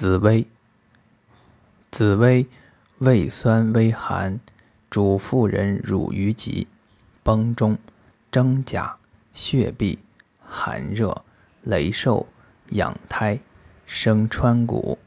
紫薇，紫薇，味酸微寒，主妇人乳余疾、崩中、蒸甲、血闭、寒热、雷瘦、养胎、生川谷。